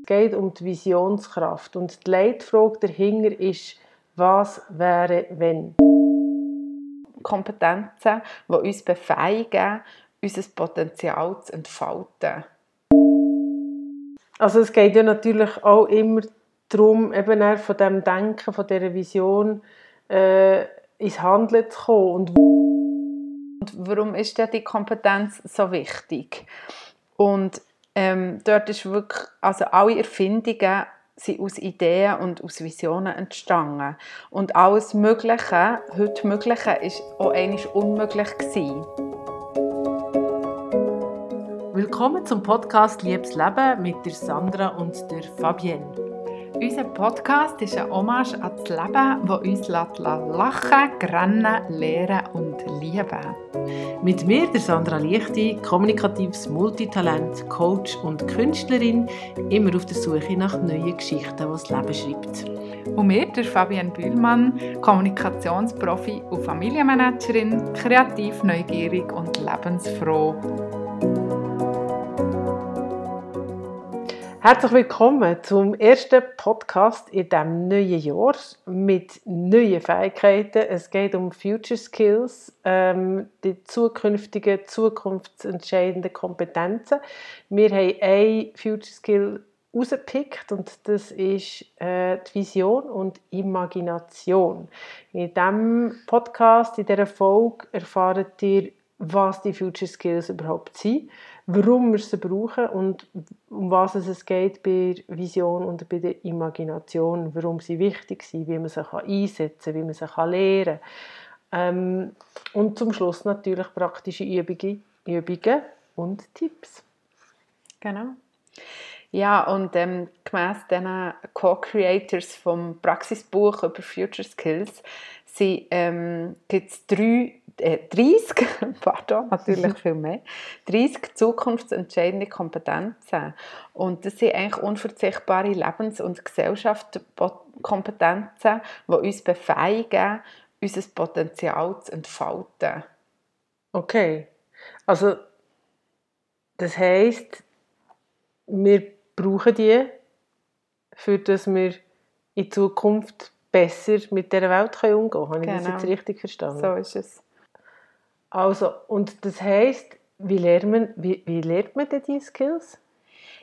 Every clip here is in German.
Es geht um die Visionskraft und die Leitfrage dahinter ist, was wäre, wenn? Kompetenzen, die uns befähigen, unser Potenzial zu entfalten. Also es geht ja natürlich auch immer darum, eben von dem Denken, von dieser Vision äh, ins Handeln zu kommen. Und, und warum ist denn die Kompetenz so wichtig? Und ähm, dort ist wirklich, also alle Erfindungen sind aus Ideen und aus Visionen entstanden. Und alles Mögliche, heute Mögliche, ist auch einmal unmöglich gewesen. Willkommen zum Podcast Liebes Leben mit der Sandra und der Fabienne. Unser Podcast ist ein Hommage an das Leben, das uns lachen, grennen, lehren und lieben Mit mir, der Sandra Lichti, kommunikatives Multitalent, Coach und Künstlerin, immer auf der Suche nach neuen Geschichten, die das Leben schreibt. Und mir, der Fabian Bühlmann, Kommunikationsprofi und Familienmanagerin, kreativ, neugierig und lebensfroh. Herzlich willkommen zum ersten Podcast in diesem neuen Jahr mit neuen Fähigkeiten. Es geht um Future Skills, ähm, die zukünftigen, zukunftsentscheidenden Kompetenzen. Wir haben ein Future Skill rausgepickt und das ist äh, die Vision und Imagination. In diesem Podcast, in dieser Folge, erfahrt ihr, was die Future Skills überhaupt sind warum wir sie brauchen und um was es geht bei der Vision und bei der Imagination, warum sie wichtig sind, wie man sie einsetzen kann, wie man sie lernen kann. Ähm, und zum Schluss natürlich praktische Übungen, und Tipps. Genau. Ja, und ähm, gemäss diesen Co-Creators vom Praxisbuch über Future Skills ähm, gibt es drei äh, 30, pardon, natürlich viel mehr, 30 zukunftsentscheidende Kompetenzen. Und das sind eigentlich unverzichtbare Lebens- und Gesellschaftskompetenzen, die uns befähigen, unser Potenzial zu entfalten. Okay, also das heisst, wir brauchen die, für dass wir in Zukunft besser mit der Welt umgehen können. Habe genau. ich das jetzt genau. richtig verstanden? So ist es. Also, und das heisst, wie lernt man, wie, wie lernt man denn diese Skills?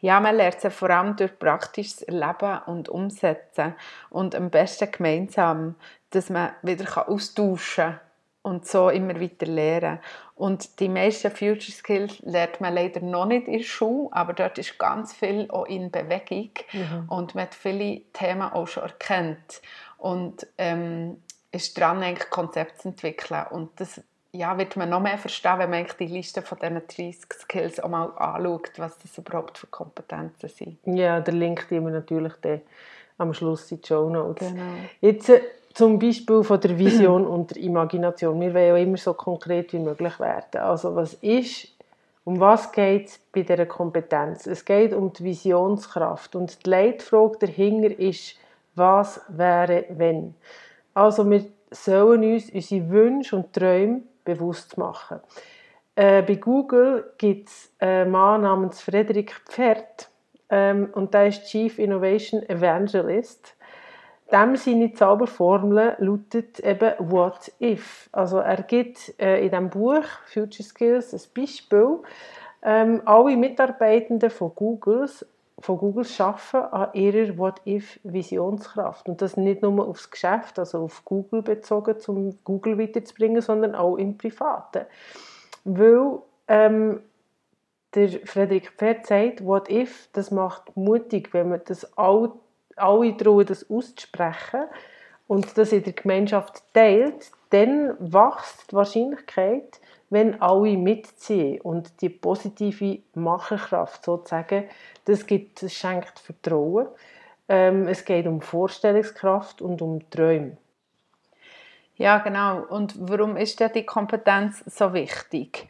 Ja, man lernt sie vor allem durch praktisches Erleben und Umsetzen. Und am besten gemeinsam, dass man wieder austauschen kann und so immer weiter lernen. Und die meisten Future Skills lernt man leider noch nicht in der Schule, aber dort ist ganz viel auch in Bewegung mhm. und man hat viele Themen auch schon erkannt und ähm, ist dran, eigentlich Konzepte zu entwickeln. Und das ja, wird man noch mehr verstehen, wenn man die Liste von diesen 30 Skills auch mal anschaut, was das überhaupt für Kompetenzen sind. Ja, der Link den wir natürlich dann am Schluss in die Show Notes. Genau. Jetzt äh, zum Beispiel von der Vision und der Imagination. Wir wollen ja immer so konkret wie möglich werden. Also was ist, um was geht es bei dieser Kompetenz? Es geht um die Visionskraft und die Leitfrage dahinter ist, was wäre, wenn? Also wir sollen uns unsere Wünsche und Träume bewusst machen. Äh, bei Google gibt es einen Mann namens Frederik Pferd ähm, und der ist Chief Innovation Evangelist. Dem seine Zauberformel lautet eben What If. Also er gibt äh, in diesem Buch Future Skills ein Beispiel. Ähm, alle Mitarbeitenden von Googles von Google arbeiten an ihrer What-If-Visionskraft. Und das nicht nur aufs Geschäft, also auf Google bezogen, um Google weiterzubringen, sondern auch im Privaten. Weil ähm, der Frederik Pferd sagt, What If, das macht mutig, wenn man das all, alle trauen, das auszusprechen und das in der Gemeinschaft teilt, dann wächst die Wahrscheinlichkeit, wenn alle mitziehen und die positive Macherkraft sozusagen, das, gibt, das schenkt Vertrauen. Ähm, es geht um Vorstellungskraft und um Träume. Ja, genau. Und warum ist denn die Kompetenz so wichtig?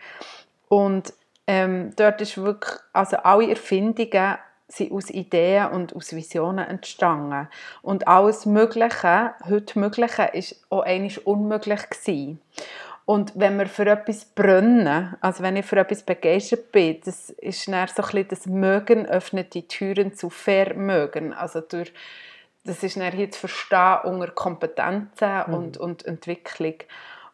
Und ähm, dort ist wirklich, also alle Erfindungen sind aus Ideen und aus Visionen entstanden. Und alles Mögliche, heute Mögliche, ist auch einmal unmöglich gewesen. Und wenn wir für etwas brennen, also wenn ich für etwas begeistert bin, das ist dann so ein bisschen das Mögen öffnet die Türen zu Vermögen. Also durch, das ist dann hier zu verstehen unter Kompetenzen mhm. und, und Entwicklung.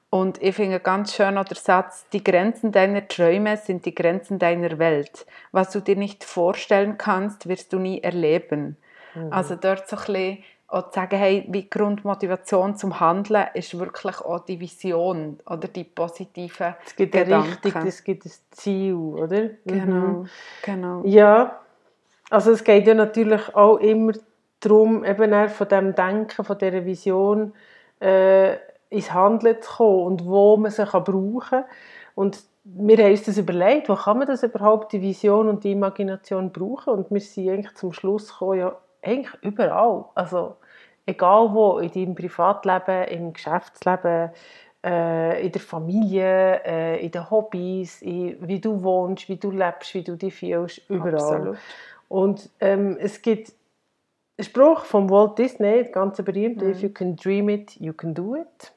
Und ich finde ganz schön der Satz, die Grenzen deiner Träume sind die Grenzen deiner Welt. Was du dir nicht vorstellen kannst, wirst du nie erleben. Mhm. Also dort so ein bisschen auch zu sagen, hey, wie Grundmotivation zum Handeln ist wirklich auch die Vision oder die positive Es gibt eine Richtung, es gibt ein Ziel, oder? Genau, mhm. genau. Ja, also es geht ja natürlich auch immer darum, eben von dem Denken, von dieser Vision äh, ins Handeln zu kommen und wo man sie kann brauchen kann. Und wir haben uns das überlegt, wo kann man das überhaupt, die Vision und die Imagination brauchen? Und wir sind eigentlich zum Schluss gekommen, ja, eigentlich überall. Also egal wo, in deinem Privatleben, im Geschäftsleben, äh, in der Familie, äh, in den Hobbys, in, wie du wohnst, wie du lebst, wie du dich fühlst, überall. Absolut. Und ähm, es gibt einen Spruch von Walt Disney, ganz berühmt, mhm. «If you can dream it, you can do it».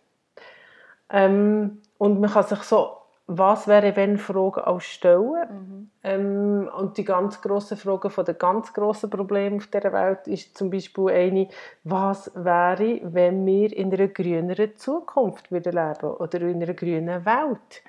Ähm, und man kann sich so was wäre wenn Fragen auch stellen. Mhm. Ähm, und die ganz grossen Fragen von den ganz grossen Problemen auf dieser Welt ist zum Beispiel eine, was wäre, wenn wir in einer grüneren Zukunft würden leben oder in einer grünen Welt.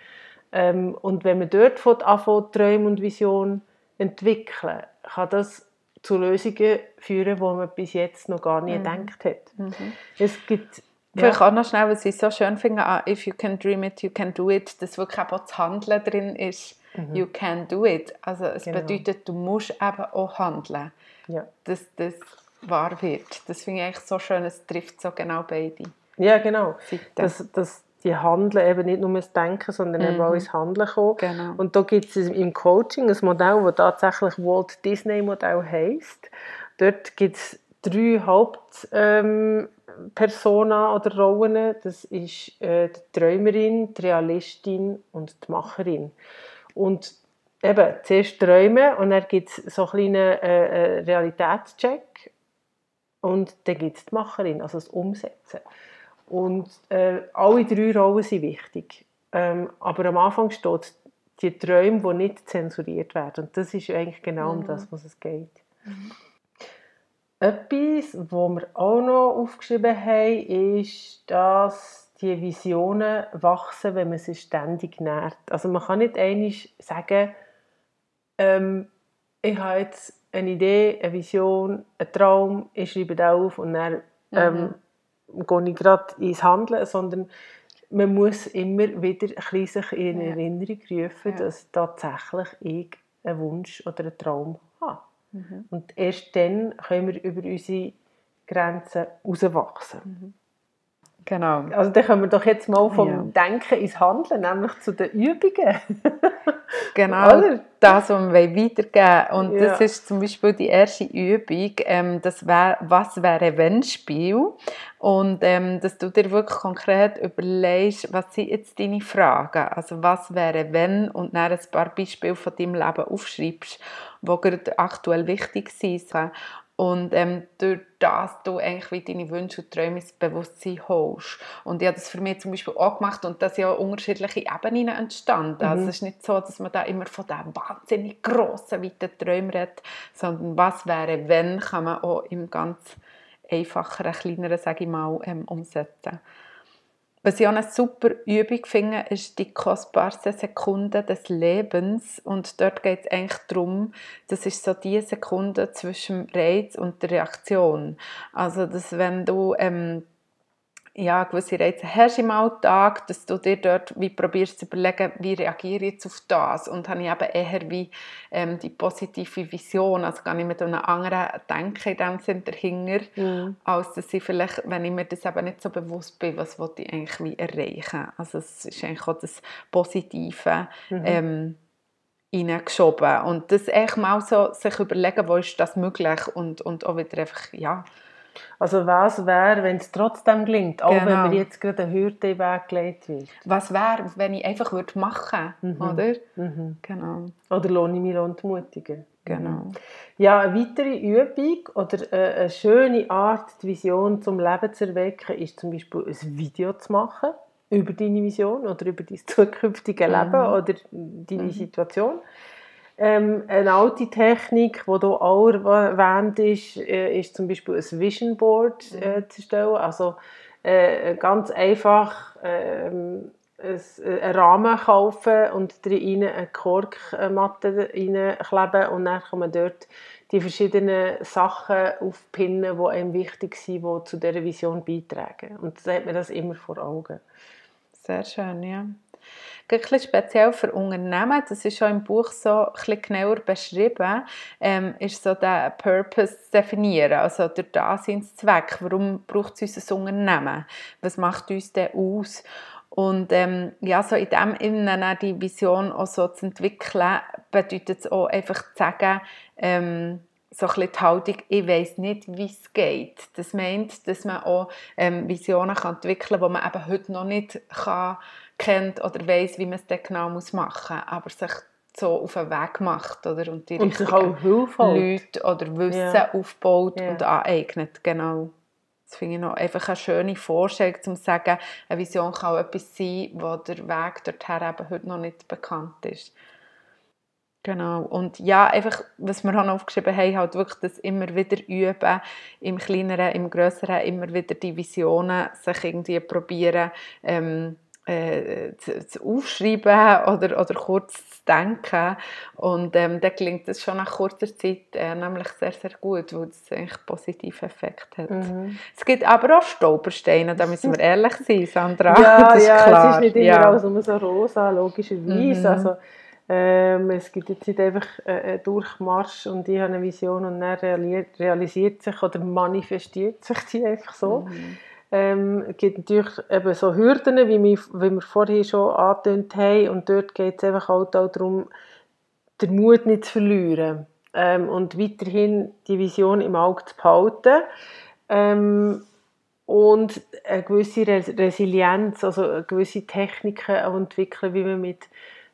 Ähm, und wenn wir dort von Anfang Träume und Vision entwickeln, kann das zu Lösungen führen, die man bis jetzt noch gar nie mhm. gedacht hat. Mhm. Es gibt Vielleicht ja. auch noch schnell, was ich so schön finde, ah, if you can dream it, you can do it, dass wirklich auch das Handeln drin ist, mhm. you can do it. Also es genau. bedeutet, du musst eben auch handeln, ja. dass das wahr wird. Das finde ich eigentlich so schön, es trifft so genau beide Ja, genau. Dass, dass die Handeln eben nicht nur das Denken, sondern mhm. eben auch ins Handeln kommen. Genau. Und da gibt es im Coaching ein Modell, das tatsächlich Walt Disney Modell heisst. Dort gibt es drei Haupt... Ähm, Persona oder Rollen. Das ist äh, die Träumerin, die Realistin und die Macherin. Und eben, zuerst träumen und dann gibt es so einen kleinen äh, äh, Realitätscheck und dann gibt es die Macherin, also das Umsetzen. Und äh, alle drei Rollen sind wichtig. Ähm, aber am Anfang steht die Träume, die nicht zensuriert werden. Und das ist eigentlich genau mhm. um das, was es geht. Mhm. Etwas, was wir auch noch aufgeschrieben haben, ist, dass die Visionen wachsen, wenn man sie ständig nährt. Also man kann nicht einmal sagen, ähm, ich habe jetzt eine Idee, eine Vision, einen Traum, ich schreibe das auf und dann ähm, mhm. gehe ich gerade ins Handeln, sondern man muss immer wieder ein sich in Erinnerung rufen, ja. dass tatsächlich ich einen Wunsch oder einen Traum habe. Mhm. Und erst dann können wir über unsere Grenzen herauswachsen. Mhm. Genau. Also dann kommen wir doch jetzt mal vom ja. Denken ins Handeln, nämlich zu den Übungen. genau, Oder? das, was wir weitergeben Und ja. das ist zum Beispiel die erste Übung, ähm, das wär, «Was wäre wenn?» Spiel. Und ähm, dass du dir wirklich konkret überlegst, was sind jetzt deine Fragen? Also was wäre wenn? Und dann ein paar Beispiele von deinem Leben aufschreibst die gerade aktuell wichtig sind. Und ähm, durch das du eigentlich wie deine Wünsche und Träume ins Bewusstsein holst. Und ich habe das für mich zum Beispiel auch gemacht und das sind ja unterschiedliche Ebenen entstanden. Mhm. Also es ist nicht so, dass man da immer von diesem wahnsinnig grossen, weiten Träumen redet, sondern was wäre, wenn, kann man auch im ganz einfacheren, kleineren, sage ich mal, ähm, umsetzen. Was ich auch eine super Übung finde, ist die kostbarste Sekunde des Lebens. Und dort geht es eigentlich darum, das ist so die Sekunde zwischen Reiz und der Reaktion. Also, dass wenn du ähm, ja, gewisse Reize hast im Alltag, dass du dir dort wie probierst zu überlegen, wie reagiere ich jetzt auf das und habe ich eben eher wie ähm, die positive Vision, also gar nicht mit einem anderen Denken in dem Sinn dahinter, mhm. als dass ich vielleicht, wenn ich mir das eben nicht so bewusst bin, was ich eigentlich wie erreichen. Also es ist eigentlich auch das Positive, mhm. ähm, hineingeschoben und das echt mal so sich überlegen, wo ist das möglich und, und auch wieder einfach, ja, also was wäre, wenn es trotzdem gelingt, auch genau. wenn mir jetzt gerade eine Hürde weggelegt wird? Was wäre, wenn ich einfach würde machen würde, mhm. oder? Mhm. Genau. Oder lohne ich mich entmutigen. Genau. Ja, eine weitere Übung oder äh, eine schöne Art, die Vision zum Leben zu erwecken, ist zum Beispiel ein Video zu machen. über deine Vision oder über dein zukünftige Leben mhm. oder deine mhm. Situation. Ähm, eine alte Technik, die hier auch erwähnt ist, äh, ist zum Beispiel ein Vision Board äh, zu stellen. Also äh, ganz einfach ähm, einen Rahmen kaufen und darin eine Korkmatte reinkleben und dann kann man dort die verschiedenen Sachen aufpinnen, die einem wichtig sind, die zu dieser Vision beitragen. Und dann hat man das immer vor Augen. Sehr schön, ja ein speziell für Unternehmen, das ist schon im Buch so ein genauer beschrieben, ähm, ist so der Purpose definieren, also der Daseinszweck. Warum braucht es unser Unternehmen? Was macht uns denn aus? Und ähm, ja, so in dem Innen die Vision auch so zu entwickeln, bedeutet es auch einfach zu sagen, ähm, so ein bisschen die Haltung, ich weiß nicht, wie es geht. Das meint, dass man auch ähm, Visionen kann entwickeln kann, die man eben heute noch nicht kann kennt oder weiß, wie man es dann genau machen muss, aber sich so auf den Weg macht oder und die und sich auch Leute oder Wissen ja. aufbaut ja. und aneignet, genau. Das finde ich noch einfach eine schöne Vorstellung, um zu sagen, eine Vision kann auch etwas sein, wo der Weg dorthin eben heute noch nicht bekannt ist. Genau. Und ja, einfach, was wir auch noch aufgeschrieben haben, halt wirklich das immer wieder üben, im Kleineren, im Größeren, immer wieder die Visionen sich irgendwie probieren, ähm, äh, zu, zu, aufschreiben oder, oder kurz zu denken. Und ähm, dann gelingt es schon nach kurzer Zeit äh, nämlich sehr, sehr gut, weil es eigentlich einen positiven Effekt hat. Mhm. Es gibt aber auch Stolpersteine, da müssen wir ehrlich sein, Sandra. Ja, das ist ja klar. es ist nicht immer ja. alles nur so rosa, logischerweise. Mhm. Also, ähm, es gibt jetzt nicht einfach einen Durchmarsch und ich habe eine Vision und dann realisiert sich oder manifestiert sich die einfach so. Mhm. Ähm, gibt natürlich eben so Hürden, wie wir, wie wir vorhin schon angetönt haben. Und dort geht es einfach halt auch darum, den Mut nicht zu verlieren. Ähm, und weiterhin die Vision im Auge zu behalten. Ähm, und eine gewisse Resilienz, also gewisse Techniken auch entwickeln, wie man mit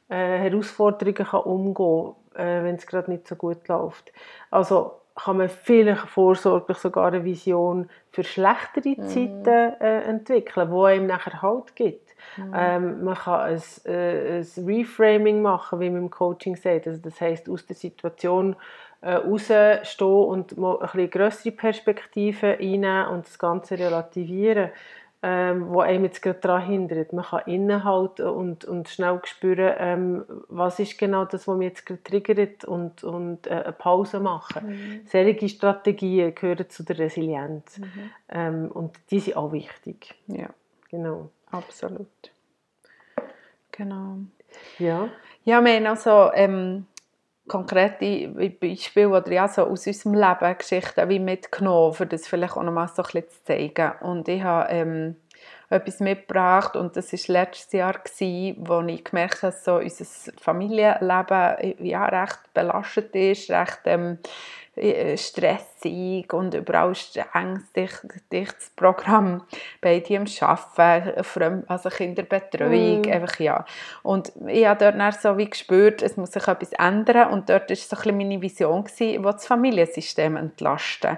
äh, Herausforderungen kann umgehen kann, äh, wenn es gerade nicht so gut läuft. Also kann man vielleicht vorsorglich sogar eine Vision für schlechtere mhm. Zeiten äh, entwickeln, wo einem nachher Halt gibt. Mhm. Ähm, man kann ein, äh, ein, Reframing machen, wie man im Coaching sagt. Also das heißt aus der Situation äh, rausstehen und mal ein bisschen größere Perspektiven einnehmen und das Ganze relativieren ähm, wo einem jetzt gerade daran hindert. Man kann innehalten und, und schnell spüren, ähm, was ist genau das, was mich jetzt gerade triggert und, und äh, eine Pause machen. Mhm. Solche Strategien gehören zu der Resilienz mhm. ähm, und die sind auch wichtig. Ja, genau. Absolut. Genau. Ja. Ja, wir haben also ähm, konkrete Beispiele oder ja, so aus unserem Leben Geschichten wie mitgenommen, um das vielleicht auch noch mal so ein bisschen zu zeigen. Und ich habe ähm, etwas mitgebracht und das war letztes Jahr, gewesen, wo ich gemerkt habe, dass so unser Familienleben ja, recht belastet ist, recht ähm, äh, stressig und überall streng dichtes Programm bei am Arbeiten, also Kinderbetreuung, mm. einfach ja. Und ich habe dort dann so wie gespürt, es muss sich etwas ändern und dort war so ein bisschen meine Vision, gewesen, das Familiensystem entlasten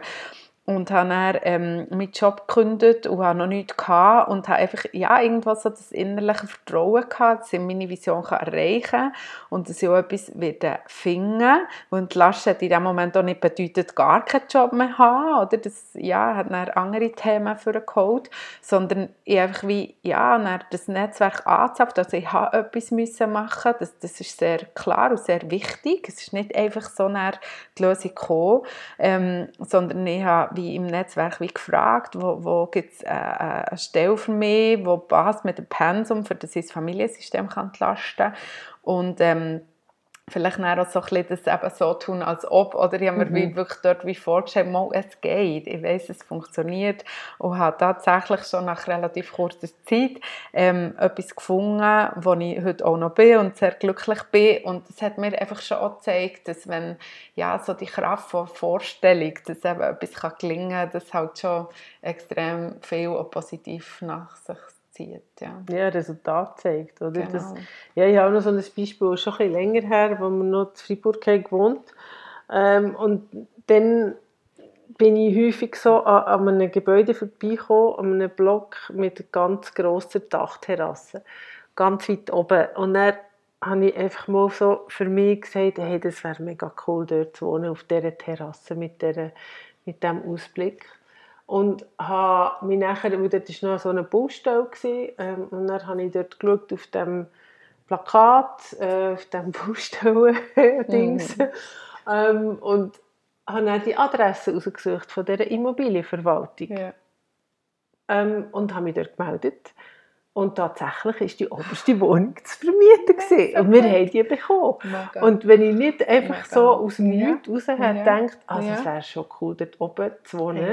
und habe dann ähm, meinen Job gekündigt und habe noch nichts gehabt und habe einfach ja, irgendwo so das innerliche Vertrauen gehabt, dass ich meine Vision erreichen kann und dass ich auch etwas werde finden. Und Last hat in dem Moment auch nicht bedeutet, gar keinen Job mehr haben oder? Das ja, hat dann andere Themen für den Code, sondern ich einfach wie, ja, dann das Netzwerk angezapft, also ich habe etwas müssen machen, das, das ist sehr klar und sehr wichtig, es ist nicht einfach so die Lösung gekommen, ähm, sondern ich habe wie im Netzwerk wie gefragt, wo, wo gibt es äh, äh, eine Stelle für mich, wo passt mit dem Pensum, für das ich das Familiensystem kann entlasten kann. Und ähm, vielleicht auch so ein das eben so tun, als ob, oder? Ich habe mir mhm. wirklich dort wie vorgestellt, mal, es geht, ich weiß, es funktioniert. Und habe tatsächlich schon nach relativ kurzer Zeit ähm, etwas gefunden, wo ich heute auch noch bin und sehr glücklich bin. Und es hat mir einfach schon auch gezeigt, dass wenn ja, so die Kraft von Vorstellung, dass eben etwas kann gelingen kann, das halt schon extrem viel positiv nach sich zieht. Ja, ja Resultat zeigt. Oder? Genau. Das, ja, ich habe noch so ein Beispiel, schon ein bisschen länger her, wo wir noch in Freiburg haben gewohnt ähm, und dann bin ich häufig so an, an einem Gebäude vorbeigekommen, an einem Block mit einer ganz grosser Dachterrasse, ganz weit oben. Und dann habe ich einfach mal so für mich gesagt, hey, das wäre mega cool, dort zu wohnen, auf dieser Terrasse mit, dieser, mit diesem Ausblick. Und habe mich nachher, weil dort war noch so eine Baustelle, ähm, und dann habe ich dort geschaut, auf dem Plakat, äh, auf dem Baustellen-Dings, mhm. ähm, und habe dann die Adresse rausgesucht von dieser Immobilienverwaltung. Ja. Ähm, und habe mich dort gemeldet. Und tatsächlich war die oberste Wohnung zu vermieten. Gewesen. Und wir haben die bekommen. Mega. Und wenn ich nicht einfach Mega. so aus dem ja. Nichts raus ja. gedacht, also ja. es wäre schon cool, dort oben zu wohnen,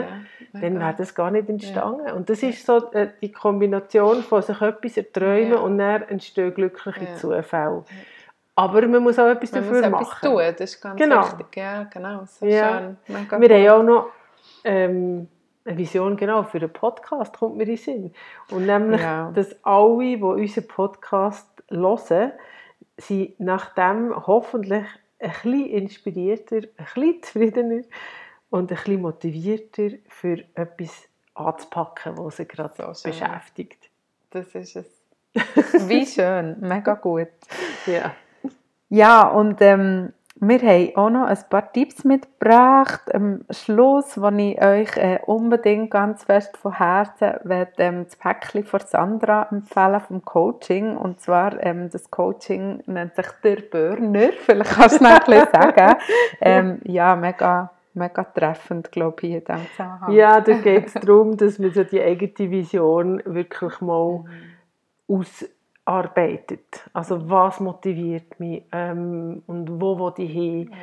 ja. dann wäre das gar nicht entstanden. Und das ist so äh, die Kombination von sich etwas erträumen und dann entstehen glückliche Zufälle. Aber man muss auch etwas man dafür muss machen. Etwas tun, das ist ganz genau. wichtig. Ja, genau. So ja. schön. Mega wir haben auch noch ähm, eine Vision genau für einen Podcast, kommt mir in den Sinn. Und nämlich, ja. dass alle, die unseren Podcast hören, sind nachdem hoffentlich ein bisschen inspirierter, ein bisschen zufriedener und ein bisschen motivierter für etwas anzupacken, was sie gerade so beschäftigt. Das ist es. Wie schön, mega gut. Ja. Ja, und ähm, wir haben auch noch ein paar Tipps mitgebracht am Schluss, die ich euch äh, unbedingt ganz fest von Herzen werde, ähm, das Päckchen von Sandra empfehlen vom Coaching. Und zwar, ähm, das Coaching nennt sich «Der Burner», vielleicht kannst du noch ein sagen. Ähm, ja, mega, mega treffend, glaube ich, in diesem Zusammenhang. Ja, da geht es darum, dass man so die eigene Vision wirklich mal mhm. aus arbeitet. Also was motiviert mich ähm, und wo will ich hin? Ja.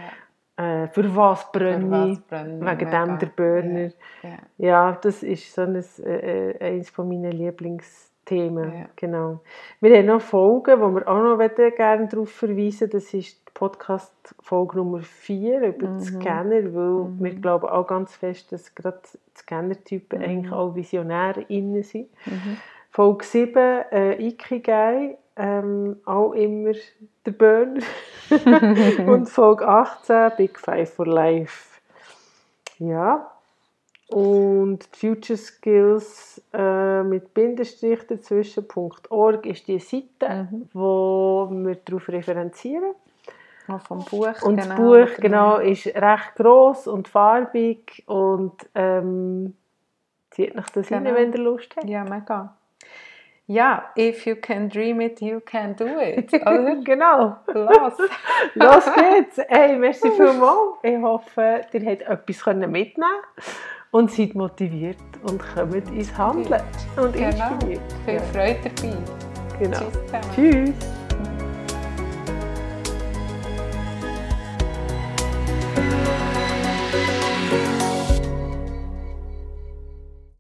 Äh, für was brenne ich? Wegen dem der Burner. Ja. Ja. das ist so ein, äh, äh, eines von meinen Lieblingsthemen. Ja. Genau. Wir haben noch Folgen, wo wir auch noch gerne darauf verweisen Das ist die Podcast-Folge Nummer 4 über mhm. Scanner, weil mhm. wir glauben auch ganz fest, dass gerade Scanner-Typen mhm. eigentlich auch Visionäre innen sind. Mhm. Folge 7, äh, Ikigai, ähm, auch immer der Burn. und Folge 18, Big Five for Life. Ja. Und Future Skills äh, mit Bindestrich dazwischen.org ist die Seite, mhm. wo wir darauf referenzieren. Oh, vom Buch, und genau, das Buch genau, ist recht groß und farbig und ähm, zieht nach das genau. rein, wenn ihr Lust habt. Ja, mega ja, if you can dream it, you can do it. Oder? genau. Los. Los geht's. Hey, merci vielmals. Ich hoffe, ihr habt etwas mitnehmen und seid motiviert und kommt ins Handeln und genau. inspiriert. Viel Freude dabei. Genau. Tschüss. Tschüss.